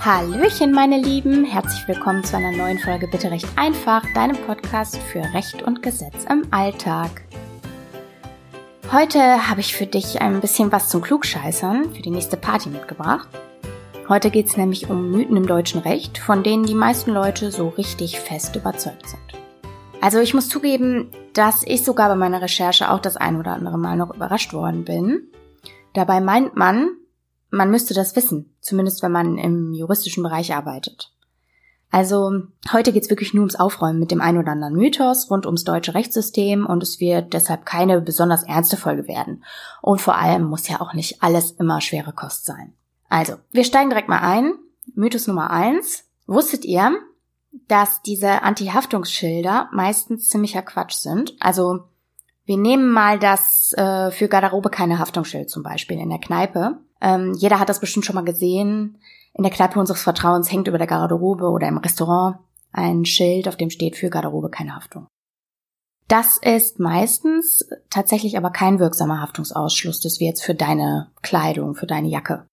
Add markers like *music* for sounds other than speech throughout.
Hallöchen, meine Lieben. Herzlich willkommen zu einer neuen Folge Bitte Recht einfach, deinem Podcast für Recht und Gesetz im Alltag. Heute habe ich für dich ein bisschen was zum Klugscheißern für die nächste Party mitgebracht. Heute geht es nämlich um Mythen im deutschen Recht, von denen die meisten Leute so richtig fest überzeugt sind. Also ich muss zugeben, dass ich sogar bei meiner Recherche auch das ein oder andere Mal noch überrascht worden bin. Dabei meint man, man müsste das wissen, zumindest wenn man im juristischen Bereich arbeitet. Also heute geht's wirklich nur ums Aufräumen mit dem ein oder anderen Mythos rund ums deutsche Rechtssystem und es wird deshalb keine besonders ernste Folge werden. Und vor allem muss ja auch nicht alles immer schwere Kost sein. Also, wir steigen direkt mal ein. Mythos Nummer eins. Wusstet ihr, dass diese Anti-Haftungsschilder meistens ziemlicher Quatsch sind? Also, wir nehmen mal das äh, für Garderobe keine Haftungsschild zum Beispiel in der Kneipe. Ähm, jeder hat das bestimmt schon mal gesehen. In der Kneipe unseres Vertrauens hängt über der Garderobe oder im Restaurant ein Schild, auf dem steht für Garderobe keine Haftung. Das ist meistens tatsächlich aber kein wirksamer Haftungsausschluss. Wäre jetzt für deine Kleidung, für deine Jacke.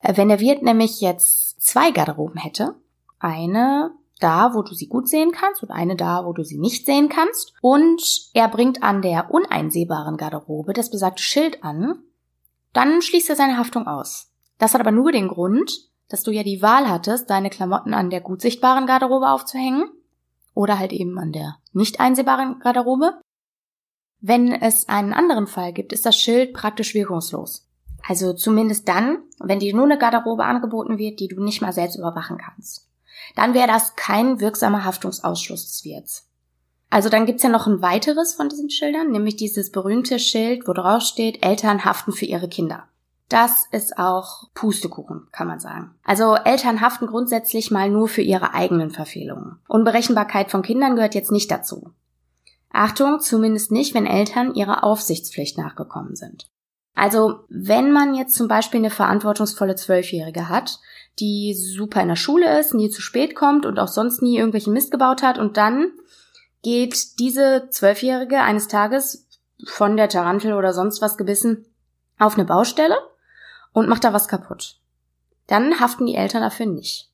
Äh, wenn der Wirt nämlich jetzt zwei Garderoben hätte, eine da, wo du sie gut sehen kannst und eine da, wo du sie nicht sehen kannst, und er bringt an der uneinsehbaren Garderobe das besagte Schild an, dann schließt er seine Haftung aus. Das hat aber nur den Grund, dass du ja die Wahl hattest, deine Klamotten an der gut sichtbaren Garderobe aufzuhängen oder halt eben an der nicht einsehbaren Garderobe. Wenn es einen anderen Fall gibt, ist das Schild praktisch wirkungslos. Also zumindest dann, wenn dir nur eine Garderobe angeboten wird, die du nicht mal selbst überwachen kannst. Dann wäre das kein wirksamer Haftungsausschluss des Wirts. Also dann gibt's ja noch ein weiteres von diesen Schildern, nämlich dieses berühmte Schild, wo drauf steht, Eltern haften für ihre Kinder. Das ist auch Pustekuchen, kann man sagen. Also Eltern haften grundsätzlich mal nur für ihre eigenen Verfehlungen. Unberechenbarkeit von Kindern gehört jetzt nicht dazu. Achtung, zumindest nicht, wenn Eltern ihrer Aufsichtspflicht nachgekommen sind. Also wenn man jetzt zum Beispiel eine verantwortungsvolle Zwölfjährige hat, die super in der Schule ist, nie zu spät kommt und auch sonst nie irgendwelchen Mist gebaut hat und dann geht diese Zwölfjährige eines Tages von der Tarantel oder sonst was gebissen auf eine Baustelle und macht da was kaputt. Dann haften die Eltern dafür nicht.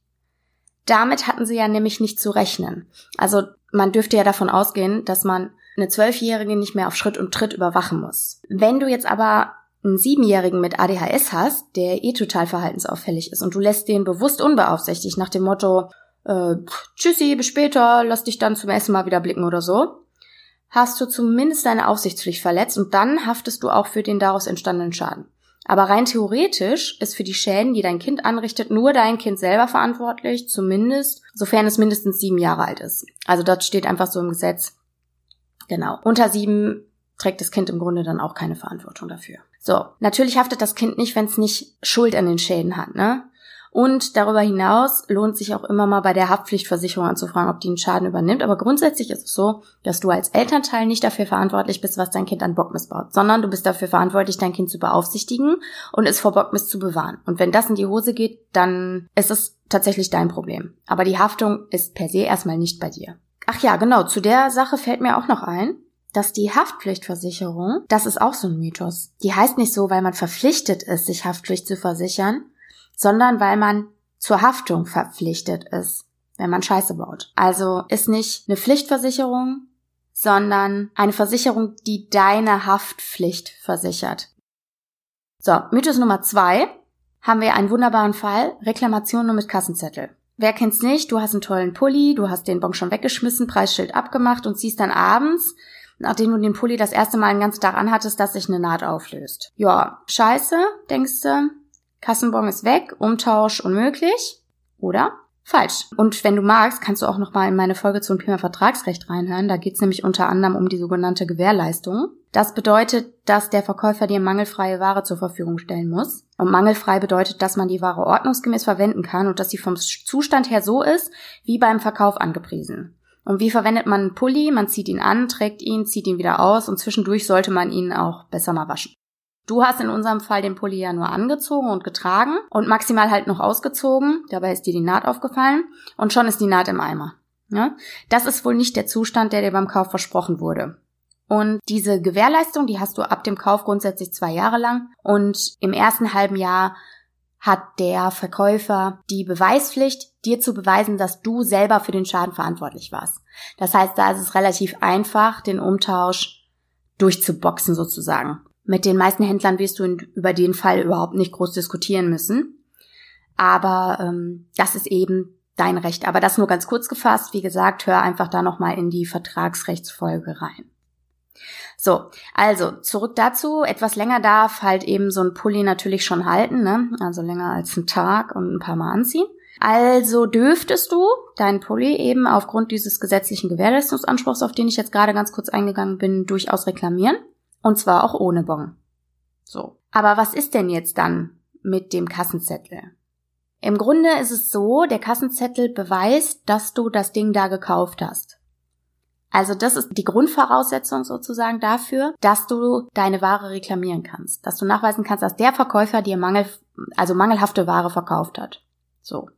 Damit hatten sie ja nämlich nicht zu rechnen. Also man dürfte ja davon ausgehen, dass man eine Zwölfjährige nicht mehr auf Schritt und Tritt überwachen muss. Wenn du jetzt aber einen Siebenjährigen mit ADHS hast, der eh total verhaltensauffällig ist und du lässt den bewusst unbeaufsichtigt nach dem Motto, äh, tschüssi, bis später, lass dich dann zum Essen mal wieder blicken oder so, hast du zumindest deine Aufsichtspflicht verletzt und dann haftest du auch für den daraus entstandenen Schaden. Aber rein theoretisch ist für die Schäden, die dein Kind anrichtet, nur dein Kind selber verantwortlich, zumindest, sofern es mindestens sieben Jahre alt ist. Also das steht einfach so im Gesetz. Genau. Unter sieben trägt das Kind im Grunde dann auch keine Verantwortung dafür. So, natürlich haftet das Kind nicht, wenn es nicht Schuld an den Schäden hat, ne? Und darüber hinaus lohnt sich auch immer mal bei der Haftpflichtversicherung anzufragen, ob die einen Schaden übernimmt. Aber grundsätzlich ist es so, dass du als Elternteil nicht dafür verantwortlich bist, was dein Kind an Bock missbaut, sondern du bist dafür verantwortlich, dein Kind zu beaufsichtigen und es vor Bockmist zu bewahren. Und wenn das in die Hose geht, dann ist es tatsächlich dein Problem. Aber die Haftung ist per se erstmal nicht bei dir. Ach ja, genau, zu der Sache fällt mir auch noch ein dass die Haftpflichtversicherung, das ist auch so ein Mythos. Die heißt nicht so, weil man verpflichtet ist, sich Haftpflicht zu versichern, sondern weil man zur Haftung verpflichtet ist, wenn man Scheiße baut. Also ist nicht eine Pflichtversicherung, sondern eine Versicherung, die deine Haftpflicht versichert. So, Mythos Nummer zwei haben wir einen wunderbaren Fall, Reklamation nur mit Kassenzettel. Wer kennt's nicht? Du hast einen tollen Pulli, du hast den Bon schon weggeschmissen, Preisschild abgemacht und siehst dann abends nachdem du den Pulli das erste Mal den ganzen Tag anhattest, dass sich eine Naht auflöst. Ja, scheiße, denkst du, Kassenbon ist weg, Umtausch unmöglich, oder? Falsch. Und wenn du magst, kannst du auch noch mal in meine Folge zum Thema Vertragsrecht reinhören. Da geht es nämlich unter anderem um die sogenannte Gewährleistung. Das bedeutet, dass der Verkäufer dir mangelfreie Ware zur Verfügung stellen muss. Und mangelfrei bedeutet, dass man die Ware ordnungsgemäß verwenden kann und dass sie vom Zustand her so ist, wie beim Verkauf angepriesen. Und wie verwendet man einen Pulli? Man zieht ihn an, trägt ihn, zieht ihn wieder aus und zwischendurch sollte man ihn auch besser mal waschen. Du hast in unserem Fall den Pulli ja nur angezogen und getragen und maximal halt noch ausgezogen. Dabei ist dir die Naht aufgefallen und schon ist die Naht im Eimer. Ja? Das ist wohl nicht der Zustand, der dir beim Kauf versprochen wurde. Und diese Gewährleistung, die hast du ab dem Kauf grundsätzlich zwei Jahre lang und im ersten halben Jahr hat der Verkäufer die Beweispflicht, dir zu beweisen, dass du selber für den Schaden verantwortlich warst. Das heißt, da ist es relativ einfach, den Umtausch durchzuboxen sozusagen. Mit den meisten Händlern wirst du über den Fall überhaupt nicht groß diskutieren müssen. Aber ähm, das ist eben dein Recht. Aber das nur ganz kurz gefasst. Wie gesagt, hör einfach da nochmal in die Vertragsrechtsfolge rein. So, also zurück dazu. Etwas länger darf halt eben so ein Pulli natürlich schon halten, ne? Also länger als einen Tag und ein paar Mal anziehen. Also dürftest du deinen Pulli eben aufgrund dieses gesetzlichen Gewährleistungsanspruchs, auf den ich jetzt gerade ganz kurz eingegangen bin, durchaus reklamieren. Und zwar auch ohne Bon. So. Aber was ist denn jetzt dann mit dem Kassenzettel? Im Grunde ist es so, der Kassenzettel beweist, dass du das Ding da gekauft hast. Also das ist die Grundvoraussetzung sozusagen dafür, dass du deine Ware reklamieren kannst, dass du nachweisen kannst, dass der Verkäufer dir Mangel, also mangelhafte Ware verkauft hat. So.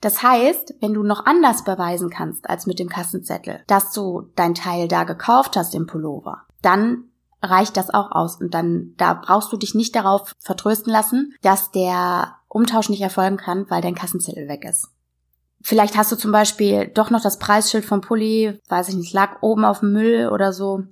Das heißt, wenn du noch anders beweisen kannst als mit dem Kassenzettel, dass du dein Teil da gekauft hast im Pullover, dann reicht das auch aus und dann da brauchst du dich nicht darauf vertrösten lassen, dass der Umtausch nicht erfolgen kann, weil dein Kassenzettel weg ist. Vielleicht hast du zum Beispiel doch noch das Preisschild vom Pulli, weiß ich nicht, lag oben auf dem Müll oder so,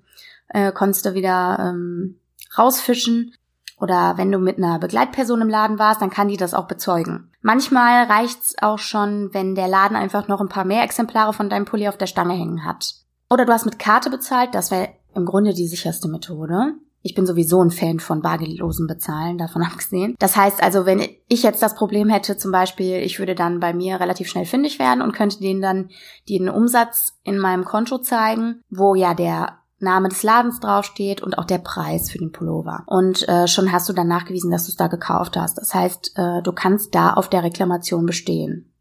äh, konntest du wieder ähm, rausfischen. Oder wenn du mit einer Begleitperson im Laden warst, dann kann die das auch bezeugen. Manchmal reicht's auch schon, wenn der Laden einfach noch ein paar mehr Exemplare von deinem Pulli auf der Stange hängen hat. Oder du hast mit Karte bezahlt, das wäre im Grunde die sicherste Methode. Ich bin sowieso ein Fan von bargeldlosen Bezahlen, davon *laughs* abgesehen. Das heißt also, wenn ich jetzt das Problem hätte, zum Beispiel, ich würde dann bei mir relativ schnell fündig werden und könnte denen dann den Umsatz in meinem Konto zeigen, wo ja der Name des Ladens draufsteht und auch der Preis für den Pullover. Und äh, schon hast du dann nachgewiesen, dass du es da gekauft hast. Das heißt, äh, du kannst da auf der Reklamation bestehen.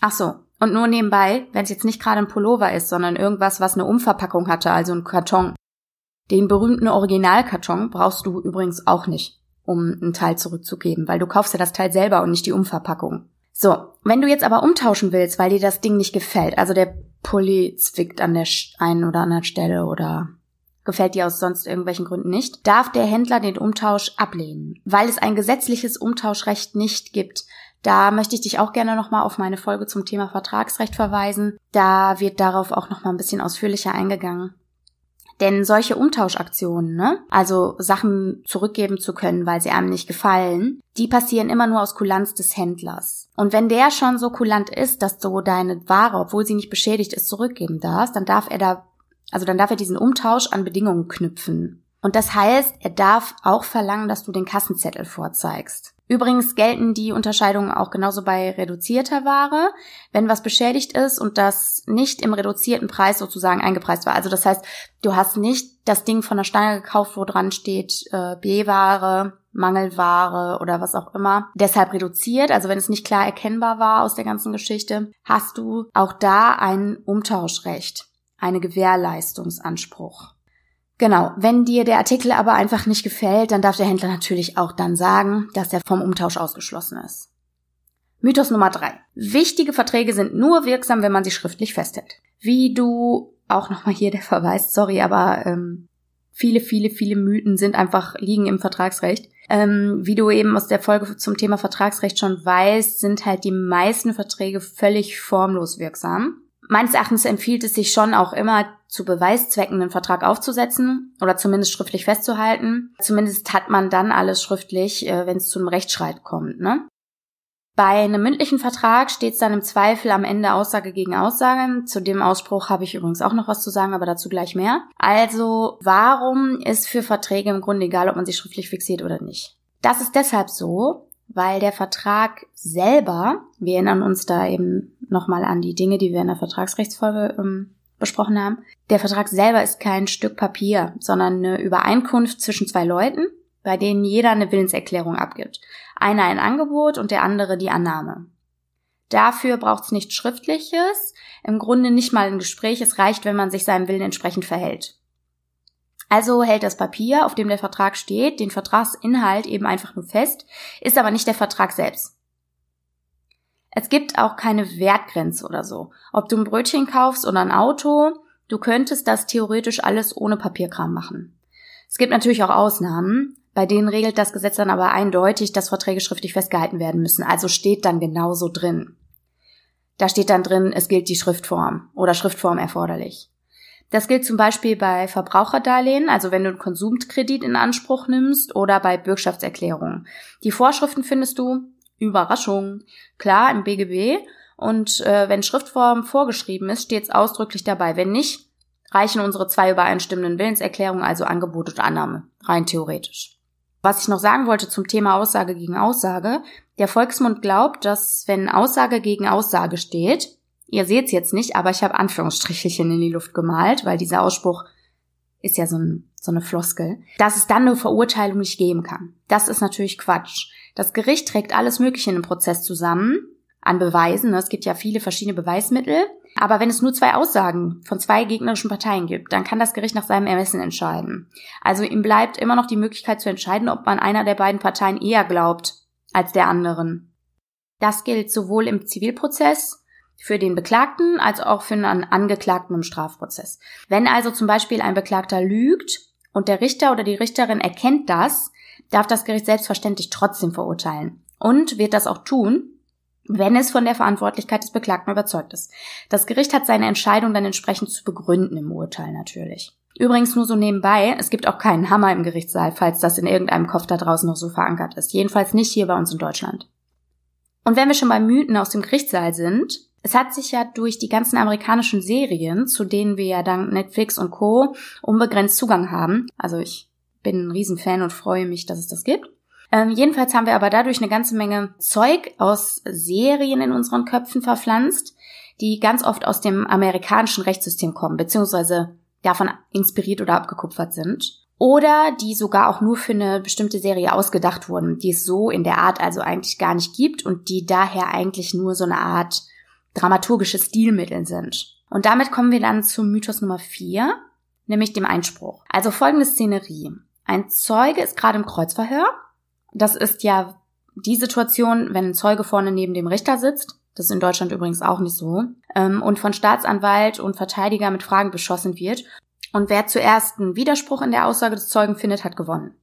Ach so. Und nur nebenbei, wenn es jetzt nicht gerade ein Pullover ist, sondern irgendwas, was eine Umverpackung hatte, also ein Karton, den berühmten Originalkarton brauchst du übrigens auch nicht, um einen Teil zurückzugeben, weil du kaufst ja das Teil selber und nicht die Umverpackung. So, wenn du jetzt aber umtauschen willst, weil dir das Ding nicht gefällt, also der Pulli zwickt an der einen oder anderen Stelle oder gefällt dir aus sonst irgendwelchen Gründen nicht, darf der Händler den Umtausch ablehnen, weil es ein gesetzliches Umtauschrecht nicht gibt. Da möchte ich dich auch gerne nochmal auf meine Folge zum Thema Vertragsrecht verweisen. Da wird darauf auch nochmal ein bisschen ausführlicher eingegangen. Denn solche Umtauschaktionen, ne, also Sachen zurückgeben zu können, weil sie einem nicht gefallen, die passieren immer nur aus Kulanz des Händlers. Und wenn der schon so kulant ist, dass du deine Ware, obwohl sie nicht beschädigt ist, zurückgeben darfst, dann darf er da, also dann darf er diesen Umtausch an Bedingungen knüpfen. Und das heißt, er darf auch verlangen, dass du den Kassenzettel vorzeigst. Übrigens gelten die Unterscheidungen auch genauso bei reduzierter Ware, wenn was beschädigt ist und das nicht im reduzierten Preis sozusagen eingepreist war. Also das heißt, du hast nicht das Ding von der Stange gekauft, wo dran steht äh, B-Ware, Mangelware oder was auch immer, deshalb reduziert, also wenn es nicht klar erkennbar war aus der ganzen Geschichte, hast du auch da ein Umtauschrecht, eine Gewährleistungsanspruch. Genau, wenn dir der Artikel aber einfach nicht gefällt, dann darf der Händler natürlich auch dann sagen, dass er vom Umtausch ausgeschlossen ist. Mythos Nummer drei: Wichtige Verträge sind nur wirksam, wenn man sie schriftlich festhält. Wie du, auch nochmal hier der Verweis, sorry, aber ähm, viele, viele, viele Mythen sind einfach, liegen im Vertragsrecht. Ähm, wie du eben aus der Folge zum Thema Vertragsrecht schon weißt, sind halt die meisten Verträge völlig formlos wirksam. Meines Erachtens empfiehlt es sich schon auch immer, zu Beweiszwecken einen Vertrag aufzusetzen oder zumindest schriftlich festzuhalten. Zumindest hat man dann alles schriftlich, äh, wenn es zu einem Rechtsstreit kommt. Ne? Bei einem mündlichen Vertrag steht es dann im Zweifel am Ende Aussage gegen Aussage. Zu dem Ausspruch habe ich übrigens auch noch was zu sagen, aber dazu gleich mehr. Also, warum ist für Verträge im Grunde egal, ob man sie schriftlich fixiert oder nicht? Das ist deshalb so, weil der Vertrag selber, wir erinnern uns da eben nochmal an die Dinge, die wir in der Vertragsrechtsfolge ähm, besprochen haben, der Vertrag selber ist kein Stück Papier, sondern eine Übereinkunft zwischen zwei Leuten, bei denen jeder eine Willenserklärung abgibt. Einer ein Angebot und der andere die Annahme. Dafür braucht es nichts Schriftliches, im Grunde nicht mal ein Gespräch, es reicht, wenn man sich seinem Willen entsprechend verhält. Also hält das Papier, auf dem der Vertrag steht, den Vertragsinhalt eben einfach nur fest, ist aber nicht der Vertrag selbst. Es gibt auch keine Wertgrenze oder so. Ob du ein Brötchen kaufst oder ein Auto, du könntest das theoretisch alles ohne Papierkram machen. Es gibt natürlich auch Ausnahmen. Bei denen regelt das Gesetz dann aber eindeutig, dass Verträge schriftlich festgehalten werden müssen. Also steht dann genauso drin. Da steht dann drin, es gilt die Schriftform oder Schriftform erforderlich. Das gilt zum Beispiel bei Verbraucherdarlehen, also wenn du einen Konsumkredit in Anspruch nimmst oder bei Bürgschaftserklärungen. Die Vorschriften findest du, Überraschung, klar im BGB und äh, wenn Schriftform vorgeschrieben ist, steht es ausdrücklich dabei. Wenn nicht, reichen unsere zwei übereinstimmenden Willenserklärungen, also Angebot und Annahme, rein theoretisch. Was ich noch sagen wollte zum Thema Aussage gegen Aussage, der Volksmund glaubt, dass wenn Aussage gegen Aussage steht, Ihr seht's jetzt nicht, aber ich habe Anführungsstrichelchen in die Luft gemalt, weil dieser Ausspruch ist ja so, ein, so eine Floskel, dass es dann eine Verurteilung nicht geben kann. Das ist natürlich Quatsch. Das Gericht trägt alles Mögliche in dem Prozess zusammen, an Beweisen. Ne? Es gibt ja viele verschiedene Beweismittel. Aber wenn es nur zwei Aussagen von zwei gegnerischen Parteien gibt, dann kann das Gericht nach seinem Ermessen entscheiden. Also ihm bleibt immer noch die Möglichkeit zu entscheiden, ob man einer der beiden Parteien eher glaubt als der anderen. Das gilt sowohl im Zivilprozess für den Beklagten als auch für einen Angeklagten im Strafprozess. Wenn also zum Beispiel ein Beklagter lügt und der Richter oder die Richterin erkennt das, darf das Gericht selbstverständlich trotzdem verurteilen und wird das auch tun, wenn es von der Verantwortlichkeit des Beklagten überzeugt ist. Das Gericht hat seine Entscheidung dann entsprechend zu begründen im Urteil natürlich. Übrigens nur so nebenbei, es gibt auch keinen Hammer im Gerichtssaal, falls das in irgendeinem Kopf da draußen noch so verankert ist. Jedenfalls nicht hier bei uns in Deutschland. Und wenn wir schon bei Mythen aus dem Gerichtssaal sind, es hat sich ja durch die ganzen amerikanischen Serien, zu denen wir ja dank Netflix und Co. unbegrenzt Zugang haben, also ich bin ein Riesenfan und freue mich, dass es das gibt. Ähm, jedenfalls haben wir aber dadurch eine ganze Menge Zeug aus Serien in unseren Köpfen verpflanzt, die ganz oft aus dem amerikanischen Rechtssystem kommen, beziehungsweise davon inspiriert oder abgekupfert sind. Oder die sogar auch nur für eine bestimmte Serie ausgedacht wurden, die es so in der Art also eigentlich gar nicht gibt und die daher eigentlich nur so eine Art dramaturgische Stilmittel sind. Und damit kommen wir dann zum Mythos Nummer vier, nämlich dem Einspruch. Also folgende Szenerie. Ein Zeuge ist gerade im Kreuzverhör. Das ist ja die Situation, wenn ein Zeuge vorne neben dem Richter sitzt. Das ist in Deutschland übrigens auch nicht so. Ähm, und von Staatsanwalt und Verteidiger mit Fragen beschossen wird. Und wer zuerst einen Widerspruch in der Aussage des Zeugen findet, hat gewonnen.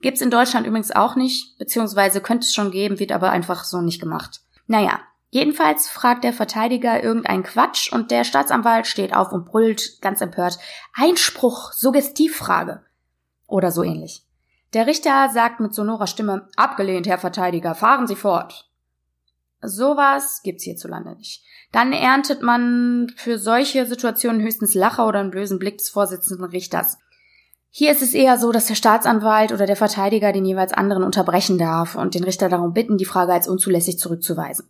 Gibt's in Deutschland übrigens auch nicht, beziehungsweise könnte es schon geben, wird aber einfach so nicht gemacht. Naja, Jedenfalls fragt der Verteidiger irgendeinen Quatsch und der Staatsanwalt steht auf und brüllt ganz empört Einspruch, Suggestivfrage oder so ähnlich. Der Richter sagt mit sonorer Stimme Abgelehnt, Herr Verteidiger, fahren Sie fort. Sowas gibt's hierzulande nicht. Dann erntet man für solche Situationen höchstens Lacher oder einen bösen Blick des Vorsitzenden Richters. Hier ist es eher so, dass der Staatsanwalt oder der Verteidiger den jeweils anderen unterbrechen darf und den Richter darum bitten, die Frage als unzulässig zurückzuweisen.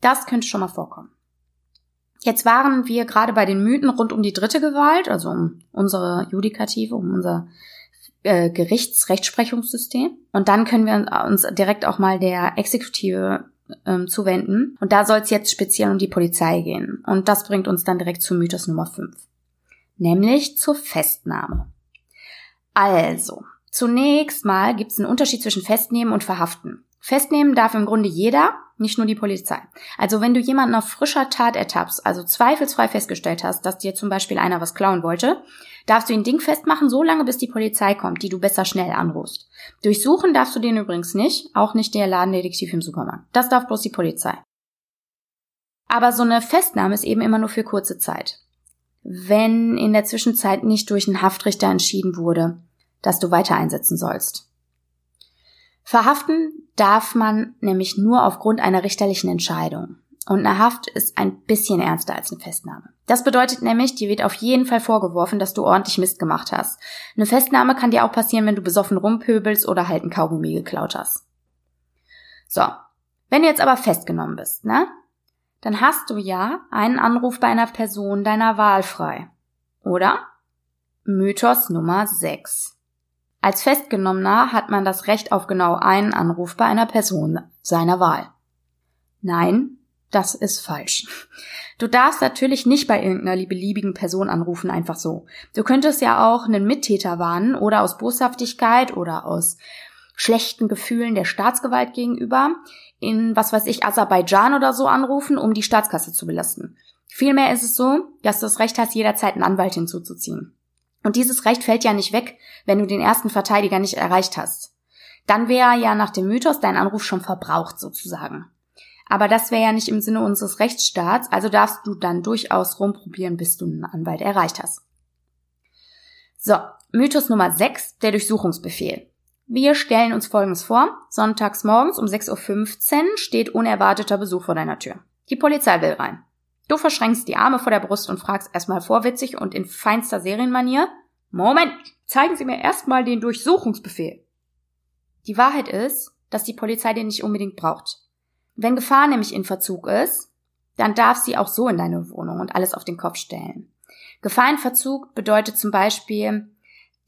Das könnte schon mal vorkommen. Jetzt waren wir gerade bei den Mythen rund um die dritte Gewalt, also um unsere Judikative, um unser äh, Gerichtsrechtsprechungssystem. Und dann können wir uns direkt auch mal der Exekutive ähm, zuwenden. Und da soll es jetzt speziell um die Polizei gehen. Und das bringt uns dann direkt zu Mythos Nummer 5. Nämlich zur Festnahme. Also, zunächst mal gibt es einen Unterschied zwischen Festnehmen und Verhaften. Festnehmen darf im Grunde jeder, nicht nur die Polizei. Also wenn du jemanden auf frischer Tat ertappst, also zweifelsfrei festgestellt hast, dass dir zum Beispiel einer was klauen wollte, darfst du ihn dingfest machen, so lange bis die Polizei kommt, die du besser schnell anrufst. Durchsuchen darfst du den übrigens nicht, auch nicht der Ladendetektiv im Supermarkt. Das darf bloß die Polizei. Aber so eine Festnahme ist eben immer nur für kurze Zeit. Wenn in der Zwischenzeit nicht durch einen Haftrichter entschieden wurde, dass du weiter einsetzen sollst. Verhaften darf man nämlich nur aufgrund einer richterlichen Entscheidung. Und eine Haft ist ein bisschen ernster als eine Festnahme. Das bedeutet nämlich, dir wird auf jeden Fall vorgeworfen, dass du ordentlich Mist gemacht hast. Eine Festnahme kann dir auch passieren, wenn du besoffen rumpöbelst oder halt ein Kaugummi geklaut hast. So. Wenn du jetzt aber festgenommen bist, ne? Dann hast du ja einen Anruf bei einer Person deiner Wahl frei. Oder? Mythos Nummer 6. Als Festgenommener hat man das Recht auf genau einen Anruf bei einer Person seiner Wahl. Nein, das ist falsch. Du darfst natürlich nicht bei irgendeiner beliebigen Person anrufen, einfach so. Du könntest ja auch einen Mittäter warnen oder aus Boshaftigkeit oder aus schlechten Gefühlen der Staatsgewalt gegenüber in, was weiß ich, Aserbaidschan oder so anrufen, um die Staatskasse zu belasten. Vielmehr ist es so, dass du das Recht hast, jederzeit einen Anwalt hinzuzuziehen. Und dieses Recht fällt ja nicht weg, wenn du den ersten Verteidiger nicht erreicht hast. Dann wäre ja nach dem Mythos dein Anruf schon verbraucht sozusagen. Aber das wäre ja nicht im Sinne unseres Rechtsstaats, also darfst du dann durchaus rumprobieren, bis du einen Anwalt erreicht hast. So, Mythos Nummer 6, der Durchsuchungsbefehl. Wir stellen uns Folgendes vor. Sonntags morgens um 6.15 Uhr steht unerwarteter Besuch vor deiner Tür. Die Polizei will rein. Du verschränkst die Arme vor der Brust und fragst erstmal vorwitzig und in feinster Serienmanier, Moment, zeigen Sie mir erstmal den Durchsuchungsbefehl. Die Wahrheit ist, dass die Polizei den nicht unbedingt braucht. Wenn Gefahr nämlich in Verzug ist, dann darf sie auch so in deine Wohnung und alles auf den Kopf stellen. Gefahr in Verzug bedeutet zum Beispiel,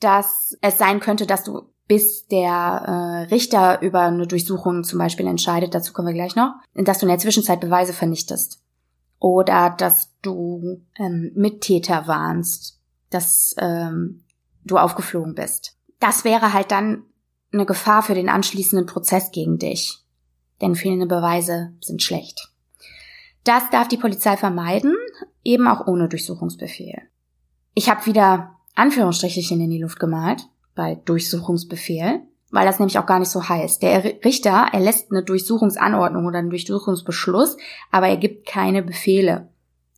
dass es sein könnte, dass du bis der äh, Richter über eine Durchsuchung zum Beispiel entscheidet, dazu kommen wir gleich noch, dass du in der Zwischenzeit Beweise vernichtest oder dass du ähm, Mittäter warnst, dass ähm, du aufgeflogen bist. Das wäre halt dann eine Gefahr für den anschließenden Prozess gegen dich. Denn fehlende Beweise sind schlecht. Das darf die Polizei vermeiden, eben auch ohne Durchsuchungsbefehl. Ich habe wieder Anführungsstrichchen in die Luft gemalt bei Durchsuchungsbefehl weil das nämlich auch gar nicht so heißt. Der Richter erlässt eine Durchsuchungsanordnung oder einen Durchsuchungsbeschluss, aber er gibt keine Befehle.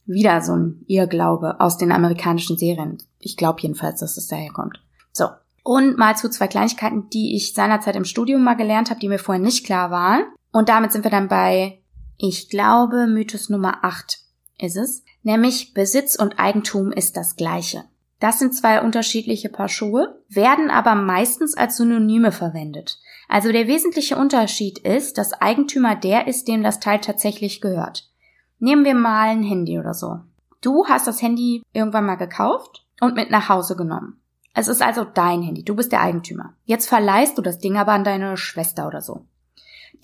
Wieder so ein Irrglaube aus den amerikanischen Serien. Ich glaube jedenfalls, dass es daher kommt. So. Und mal zu zwei Kleinigkeiten, die ich seinerzeit im Studium mal gelernt habe, die mir vorher nicht klar waren. Und damit sind wir dann bei, ich glaube, Mythos Nummer 8 ist es. Nämlich Besitz und Eigentum ist das gleiche. Das sind zwei unterschiedliche Paar Schuhe, werden aber meistens als Synonyme verwendet. Also der wesentliche Unterschied ist, dass Eigentümer der ist, dem das Teil tatsächlich gehört. Nehmen wir mal ein Handy oder so. Du hast das Handy irgendwann mal gekauft und mit nach Hause genommen. Es ist also dein Handy, du bist der Eigentümer. Jetzt verleihst du das Ding aber an deine Schwester oder so.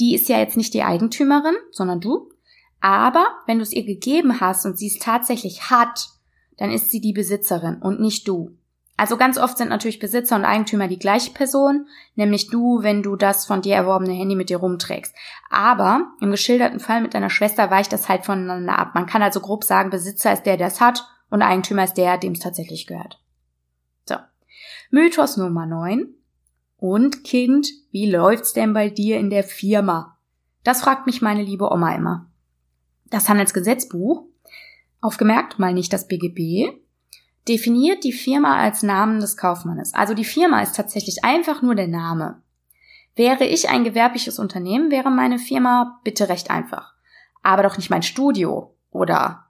Die ist ja jetzt nicht die Eigentümerin, sondern du. Aber wenn du es ihr gegeben hast und sie es tatsächlich hat, dann ist sie die Besitzerin und nicht du. Also ganz oft sind natürlich Besitzer und Eigentümer die gleiche Person, nämlich du, wenn du das von dir erworbene Handy mit dir rumträgst. Aber im geschilderten Fall mit deiner Schwester weicht das halt voneinander ab. Man kann also grob sagen, Besitzer ist der, der es hat und Eigentümer ist der, dem es tatsächlich gehört. So. Mythos Nummer 9. Und Kind, wie läuft's denn bei dir in der Firma? Das fragt mich meine liebe Oma immer. Das Handelsgesetzbuch aufgemerkt, mal nicht das BGB, definiert die Firma als Namen des Kaufmannes. Also die Firma ist tatsächlich einfach nur der Name. Wäre ich ein gewerbliches Unternehmen, wäre meine Firma bitte recht einfach. Aber doch nicht mein Studio oder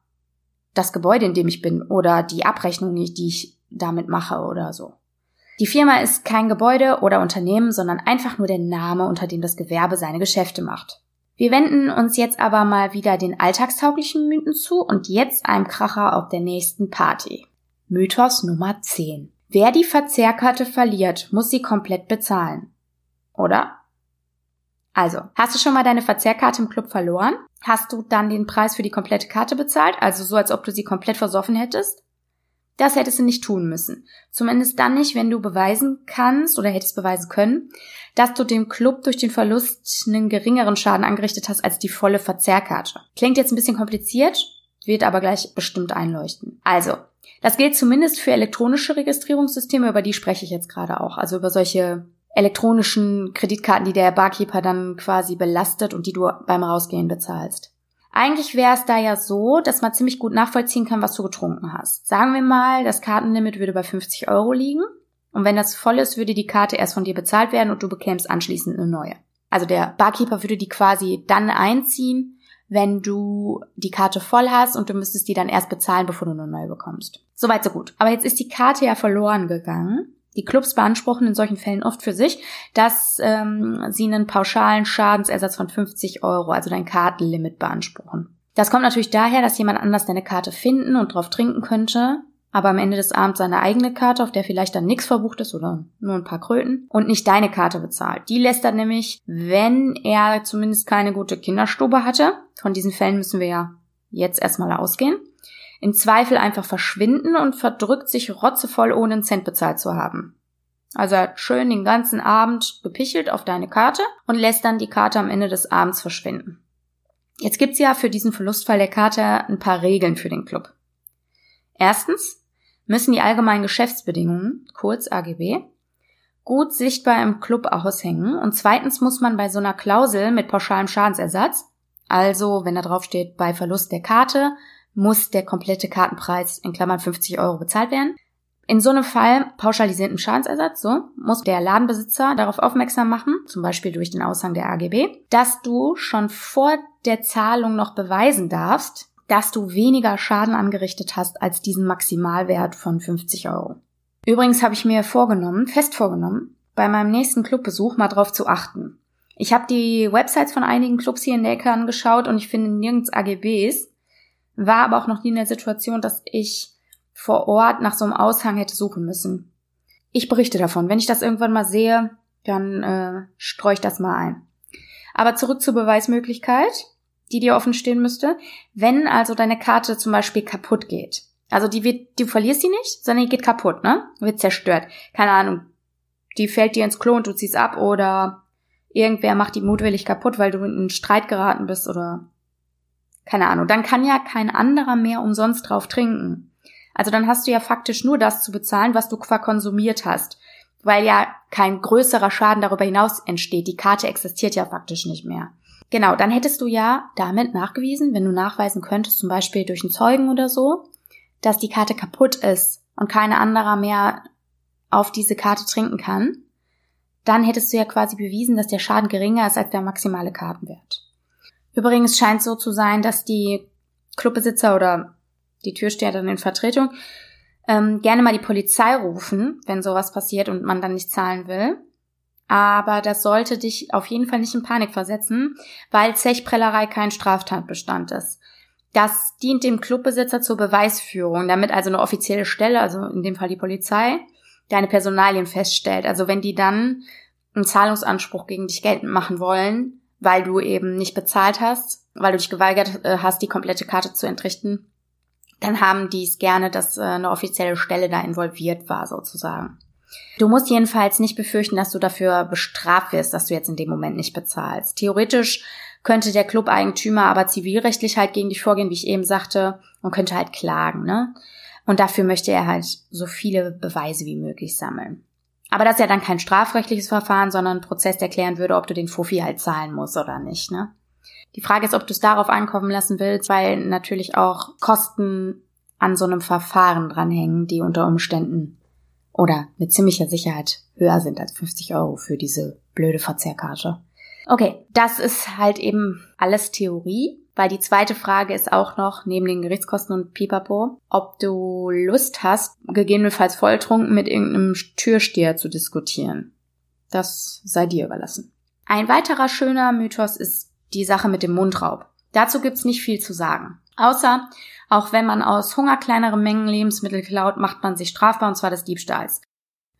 das Gebäude, in dem ich bin oder die Abrechnung, die ich damit mache oder so. Die Firma ist kein Gebäude oder Unternehmen, sondern einfach nur der Name, unter dem das Gewerbe seine Geschäfte macht. Wir wenden uns jetzt aber mal wieder den alltagstauglichen Mythen zu und jetzt einem Kracher auf der nächsten Party. Mythos Nummer 10. Wer die Verzehrkarte verliert, muss sie komplett bezahlen. Oder? Also, hast du schon mal deine Verzehrkarte im Club verloren? Hast du dann den Preis für die komplette Karte bezahlt, also so als ob du sie komplett versoffen hättest? Das hättest du nicht tun müssen. Zumindest dann nicht, wenn du beweisen kannst oder hättest beweisen können, dass du dem Club durch den Verlust einen geringeren Schaden angerichtet hast als die volle Verzehrkarte. Klingt jetzt ein bisschen kompliziert, wird aber gleich bestimmt einleuchten. Also, das gilt zumindest für elektronische Registrierungssysteme, über die spreche ich jetzt gerade auch. Also über solche elektronischen Kreditkarten, die der Barkeeper dann quasi belastet und die du beim Rausgehen bezahlst. Eigentlich wäre es da ja so, dass man ziemlich gut nachvollziehen kann, was du getrunken hast. Sagen wir mal, das Kartenlimit würde bei 50 Euro liegen. Und wenn das voll ist, würde die Karte erst von dir bezahlt werden und du bekämst anschließend eine neue. Also der Barkeeper würde die quasi dann einziehen, wenn du die Karte voll hast und du müsstest die dann erst bezahlen, bevor du eine neue bekommst. Soweit so gut. Aber jetzt ist die Karte ja verloren gegangen die Clubs beanspruchen in solchen Fällen oft für sich, dass ähm, sie einen pauschalen Schadensersatz von 50 Euro, also dein Kartenlimit, beanspruchen. Das kommt natürlich daher, dass jemand anders deine Karte finden und drauf trinken könnte, aber am Ende des Abends seine eigene Karte, auf der vielleicht dann nichts verbucht ist oder nur ein paar Kröten und nicht deine Karte bezahlt. Die lässt er nämlich, wenn er zumindest keine gute Kinderstube hatte. Von diesen Fällen müssen wir ja jetzt erstmal ausgehen im Zweifel einfach verschwinden und verdrückt sich rotzevoll, ohne einen Cent bezahlt zu haben. Also er hat schön den ganzen Abend gepichelt auf deine Karte und lässt dann die Karte am Ende des Abends verschwinden. Jetzt gibt's ja für diesen Verlustfall der Karte ein paar Regeln für den Club. Erstens, müssen die allgemeinen Geschäftsbedingungen, kurz AGB, gut sichtbar im Club aushängen. Und zweitens muss man bei so einer Klausel mit pauschalem Schadensersatz, also wenn da drauf steht, bei Verlust der Karte, muss der komplette Kartenpreis in Klammern 50 Euro bezahlt werden. In so einem Fall pauschalisierten Schadensersatz, so, muss der Ladenbesitzer darauf aufmerksam machen, zum Beispiel durch den Aushang der AGB, dass du schon vor der Zahlung noch beweisen darfst, dass du weniger Schaden angerichtet hast als diesen Maximalwert von 50 Euro. Übrigens habe ich mir vorgenommen, fest vorgenommen, bei meinem nächsten Clubbesuch mal drauf zu achten. Ich habe die Websites von einigen Clubs hier in der Ecke angeschaut und ich finde nirgends AGBs, war aber auch noch nie in der Situation, dass ich vor Ort nach so einem Aushang hätte suchen müssen. Ich berichte davon. Wenn ich das irgendwann mal sehe, dann äh, streue ich das mal ein. Aber zurück zur Beweismöglichkeit, die dir offen stehen müsste. Wenn also deine Karte zum Beispiel kaputt geht, also die wird, du verlierst sie nicht, sondern die geht kaputt, ne? Wird zerstört. Keine Ahnung. Die fällt dir ins Klo und du ziehst ab oder irgendwer macht die mutwillig kaputt, weil du in einen Streit geraten bist oder keine Ahnung. Dann kann ja kein anderer mehr umsonst drauf trinken. Also dann hast du ja faktisch nur das zu bezahlen, was du verkonsumiert hast, weil ja kein größerer Schaden darüber hinaus entsteht. Die Karte existiert ja faktisch nicht mehr. Genau, dann hättest du ja damit nachgewiesen, wenn du nachweisen könntest, zum Beispiel durch einen Zeugen oder so, dass die Karte kaputt ist und keine anderer mehr auf diese Karte trinken kann, dann hättest du ja quasi bewiesen, dass der Schaden geringer ist als der maximale Kartenwert. Übrigens scheint so zu sein, dass die Clubbesitzer oder die Türsteherin in Vertretung, ähm, gerne mal die Polizei rufen, wenn sowas passiert und man dann nicht zahlen will. Aber das sollte dich auf jeden Fall nicht in Panik versetzen, weil Zechprellerei kein Straftatbestand ist. Das dient dem Clubbesitzer zur Beweisführung, damit also eine offizielle Stelle, also in dem Fall die Polizei, deine Personalien feststellt. Also wenn die dann einen Zahlungsanspruch gegen dich geltend machen wollen, weil du eben nicht bezahlt hast, weil du dich geweigert äh, hast, die komplette Karte zu entrichten, dann haben die es gerne, dass äh, eine offizielle Stelle da involviert war, sozusagen. Du musst jedenfalls nicht befürchten, dass du dafür bestraft wirst, dass du jetzt in dem Moment nicht bezahlst. Theoretisch könnte der Club-Eigentümer aber zivilrechtlich halt gegen dich vorgehen, wie ich eben sagte, und könnte halt klagen, ne? Und dafür möchte er halt so viele Beweise wie möglich sammeln. Aber das ist ja dann kein strafrechtliches Verfahren, sondern ein Prozess, der klären würde, ob du den Fuffi halt zahlen musst oder nicht, ne? Die Frage ist, ob du es darauf ankommen lassen willst, weil natürlich auch Kosten an so einem Verfahren dranhängen, die unter Umständen oder mit ziemlicher Sicherheit höher sind als 50 Euro für diese blöde Verzehrkarte. Okay, das ist halt eben alles Theorie, weil die zweite Frage ist auch noch, neben den Gerichtskosten und Pipapo, ob du Lust hast, gegebenenfalls volltrunken mit irgendeinem Türsteher zu diskutieren. Das sei dir überlassen. Ein weiterer schöner Mythos ist die Sache mit dem Mundraub. Dazu gibt's nicht viel zu sagen. Außer, auch wenn man aus Hunger kleinere Mengen Lebensmittel klaut, macht man sich strafbar, und zwar des Diebstahls.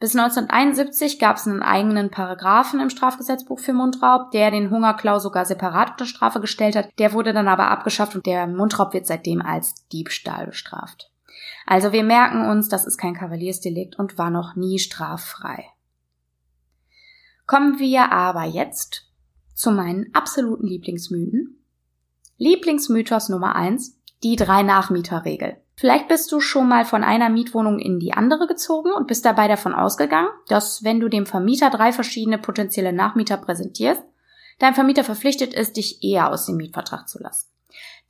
Bis 1971 gab es einen eigenen Paragraphen im Strafgesetzbuch für Mundraub, der den Hungerklau sogar separat unter Strafe gestellt hat. Der wurde dann aber abgeschafft und der Mundraub wird seitdem als Diebstahl bestraft. Also wir merken uns, das ist kein Kavaliersdelikt und war noch nie straffrei. Kommen wir aber jetzt zu meinen absoluten Lieblingsmythen. Lieblingsmythos Nummer eins: die drei Nachmieterregel. Vielleicht bist du schon mal von einer Mietwohnung in die andere gezogen und bist dabei davon ausgegangen, dass wenn du dem Vermieter drei verschiedene potenzielle Nachmieter präsentierst, dein Vermieter verpflichtet ist, dich eher aus dem Mietvertrag zu lassen.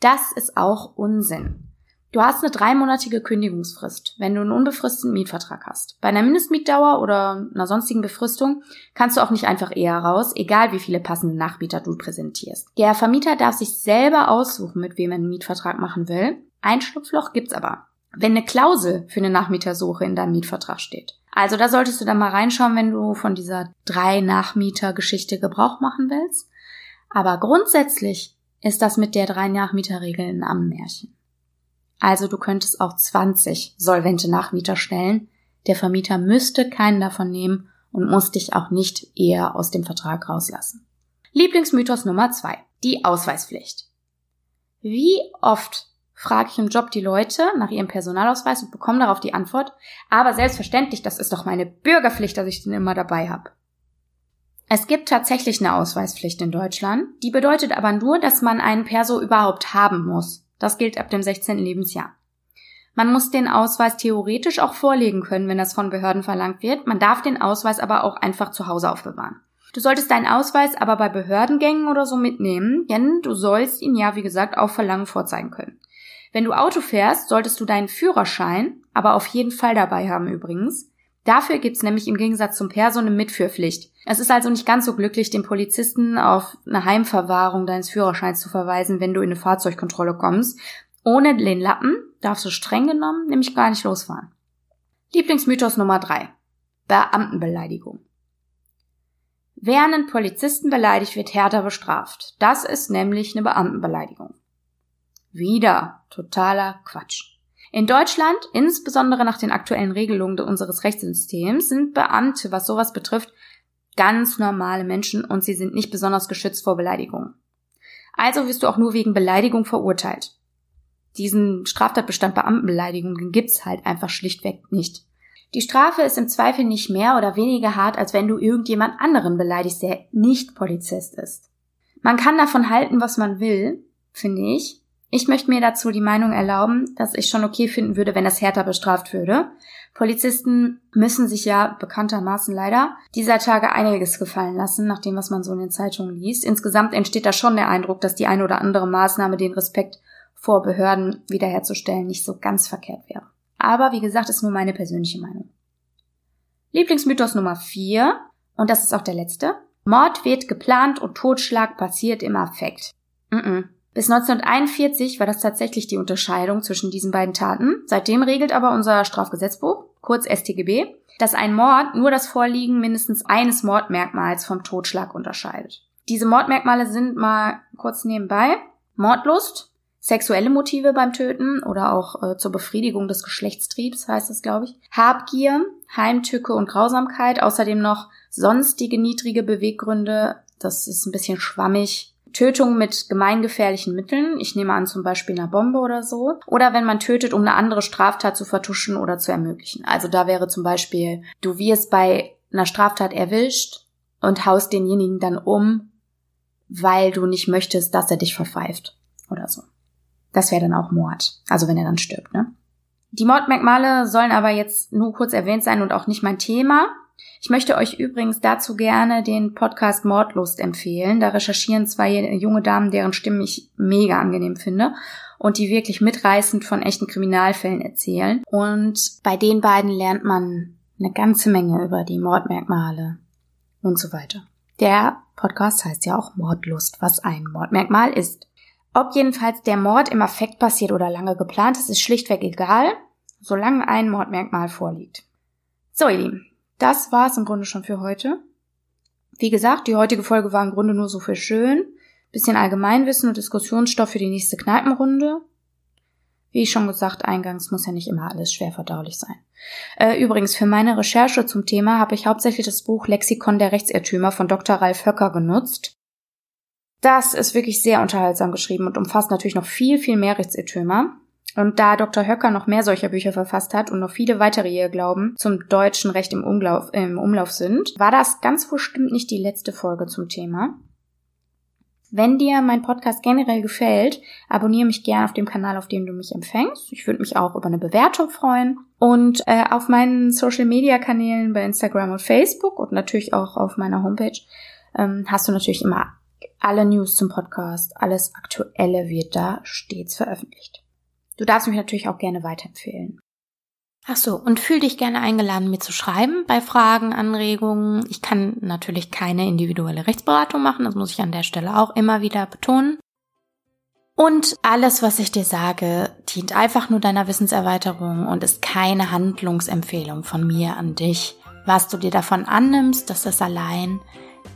Das ist auch Unsinn. Du hast eine dreimonatige Kündigungsfrist, wenn du einen unbefristeten Mietvertrag hast. Bei einer Mindestmietdauer oder einer sonstigen Befristung kannst du auch nicht einfach eher raus, egal wie viele passende Nachmieter du präsentierst. Der Vermieter darf sich selber aussuchen, mit wem er einen Mietvertrag machen will. Ein Schlupfloch gibt's aber. Wenn eine Klausel für eine Nachmietersuche in deinem Mietvertrag steht. Also da solltest du dann mal reinschauen, wenn du von dieser drei Nachmieter-Geschichte Gebrauch machen willst. Aber grundsätzlich ist das mit der drei Nachmieter-Regel ein Ammenmärchen. Also du könntest auch 20 solvente Nachmieter stellen. Der Vermieter müsste keinen davon nehmen und muss dich auch nicht eher aus dem Vertrag rauslassen. Lieblingsmythos Nummer zwei: Die Ausweispflicht. Wie oft frage ich im Job die Leute nach ihrem Personalausweis und bekomme darauf die Antwort, aber selbstverständlich, das ist doch meine Bürgerpflicht, dass ich den immer dabei habe. Es gibt tatsächlich eine Ausweispflicht in Deutschland, die bedeutet aber nur, dass man einen Perso überhaupt haben muss. Das gilt ab dem 16. Lebensjahr. Man muss den Ausweis theoretisch auch vorlegen können, wenn das von Behörden verlangt wird. Man darf den Ausweis aber auch einfach zu Hause aufbewahren. Du solltest deinen Ausweis aber bei Behördengängen oder so mitnehmen, denn du sollst ihn ja, wie gesagt, auf Verlangen vorzeigen können. Wenn du Auto fährst, solltest du deinen Führerschein aber auf jeden Fall dabei haben übrigens. Dafür gibt's nämlich im Gegensatz zum Perso eine Mitführpflicht. Es ist also nicht ganz so glücklich, den Polizisten auf eine Heimverwahrung deines Führerscheins zu verweisen, wenn du in eine Fahrzeugkontrolle kommst. Ohne den Lappen darfst du streng genommen nämlich gar nicht losfahren. Lieblingsmythos Nummer drei: Beamtenbeleidigung. Wer einen Polizisten beleidigt, wird härter bestraft. Das ist nämlich eine Beamtenbeleidigung. Wieder totaler Quatsch. In Deutschland, insbesondere nach den aktuellen Regelungen unseres Rechtssystems, sind Beamte, was sowas betrifft, ganz normale Menschen und sie sind nicht besonders geschützt vor Beleidigungen. Also wirst du auch nur wegen Beleidigung verurteilt. Diesen Straftatbestand Beamtenbeleidigung gibt's halt einfach schlichtweg nicht. Die Strafe ist im Zweifel nicht mehr oder weniger hart, als wenn du irgendjemand anderen beleidigst, der nicht Polizist ist. Man kann davon halten, was man will, finde ich. Ich möchte mir dazu die Meinung erlauben, dass ich schon okay finden würde, wenn das härter bestraft würde. Polizisten müssen sich ja bekanntermaßen leider dieser Tage einiges gefallen lassen, nach dem, was man so in den Zeitungen liest. Insgesamt entsteht da schon der Eindruck, dass die eine oder andere Maßnahme den Respekt vor Behörden wiederherzustellen nicht so ganz verkehrt wäre. Aber wie gesagt, ist nur meine persönliche Meinung. Lieblingsmythos Nummer vier und das ist auch der letzte. Mord wird geplant und Totschlag passiert im Affekt. Mm -mm. Bis 1941 war das tatsächlich die Unterscheidung zwischen diesen beiden Taten. Seitdem regelt aber unser Strafgesetzbuch, kurz StGB, dass ein Mord nur das Vorliegen mindestens eines Mordmerkmals vom Totschlag unterscheidet. Diese Mordmerkmale sind mal kurz nebenbei Mordlust, sexuelle Motive beim Töten oder auch äh, zur Befriedigung des Geschlechtstriebs heißt das, glaube ich. Habgier, Heimtücke und Grausamkeit, außerdem noch sonstige niedrige Beweggründe, das ist ein bisschen schwammig. Tötung mit gemeingefährlichen Mitteln, ich nehme an zum Beispiel einer Bombe oder so, oder wenn man tötet, um eine andere Straftat zu vertuschen oder zu ermöglichen. Also da wäre zum Beispiel, du wirst bei einer Straftat erwischt und haust denjenigen dann um, weil du nicht möchtest, dass er dich verpfeift oder so. Das wäre dann auch Mord. Also wenn er dann stirbt, ne? Die Mordmerkmale sollen aber jetzt nur kurz erwähnt sein und auch nicht mein Thema. Ich möchte euch übrigens dazu gerne den Podcast Mordlust empfehlen. Da recherchieren zwei junge Damen, deren Stimmen ich mega angenehm finde und die wirklich mitreißend von echten Kriminalfällen erzählen. Und bei den beiden lernt man eine ganze Menge über die Mordmerkmale und so weiter. Der Podcast heißt ja auch Mordlust, was ein Mordmerkmal ist. Ob jedenfalls der Mord im Affekt passiert oder lange geplant ist, ist schlichtweg egal, solange ein Mordmerkmal vorliegt. So, ihr Lieben, das war's im Grunde schon für heute. Wie gesagt, die heutige Folge war im Grunde nur so für schön. Bisschen Allgemeinwissen und Diskussionsstoff für die nächste Kneipenrunde. Wie ich schon gesagt, eingangs muss ja nicht immer alles schwer verdaulich sein. Äh, übrigens, für meine Recherche zum Thema habe ich hauptsächlich das Buch Lexikon der Rechtsirrtümer von Dr. Ralf Höcker genutzt. Das ist wirklich sehr unterhaltsam geschrieben und umfasst natürlich noch viel, viel mehr Rechtsirrtümer. Und da Dr. Höcker noch mehr solcher Bücher verfasst hat und noch viele weitere Irrglauben zum deutschen Recht im Umlauf, äh, im Umlauf sind, war das ganz bestimmt nicht die letzte Folge zum Thema. Wenn dir mein Podcast generell gefällt, abonniere mich gerne auf dem Kanal, auf dem du mich empfängst. Ich würde mich auch über eine Bewertung freuen. Und äh, auf meinen Social-Media-Kanälen bei Instagram und Facebook und natürlich auch auf meiner Homepage ähm, hast du natürlich immer alle News zum Podcast, alles Aktuelle wird da stets veröffentlicht. Du darfst mich natürlich auch gerne weiterempfehlen. Ach so, und fühl dich gerne eingeladen, mir zu schreiben bei Fragen, Anregungen. Ich kann natürlich keine individuelle Rechtsberatung machen, das muss ich an der Stelle auch immer wieder betonen. Und alles, was ich dir sage, dient einfach nur deiner Wissenserweiterung und ist keine Handlungsempfehlung von mir an dich. Was du dir davon annimmst, das ist allein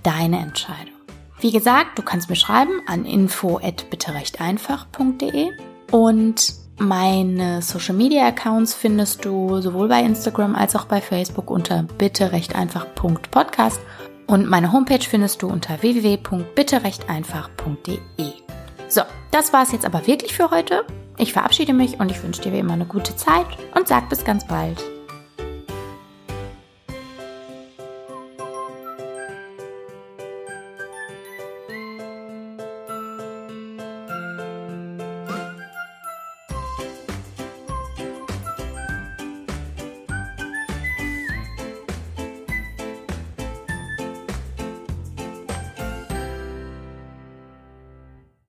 deine Entscheidung. Wie gesagt, du kannst mir schreiben an info@bitterechteinfach.de und meine Social Media Accounts findest du sowohl bei Instagram als auch bei Facebook unter bitterechteinfach.podcast und meine Homepage findest du unter www.bitterechteinfach.de. So, das war es jetzt aber wirklich für heute. Ich verabschiede mich und ich wünsche dir wie immer eine gute Zeit und sag bis ganz bald.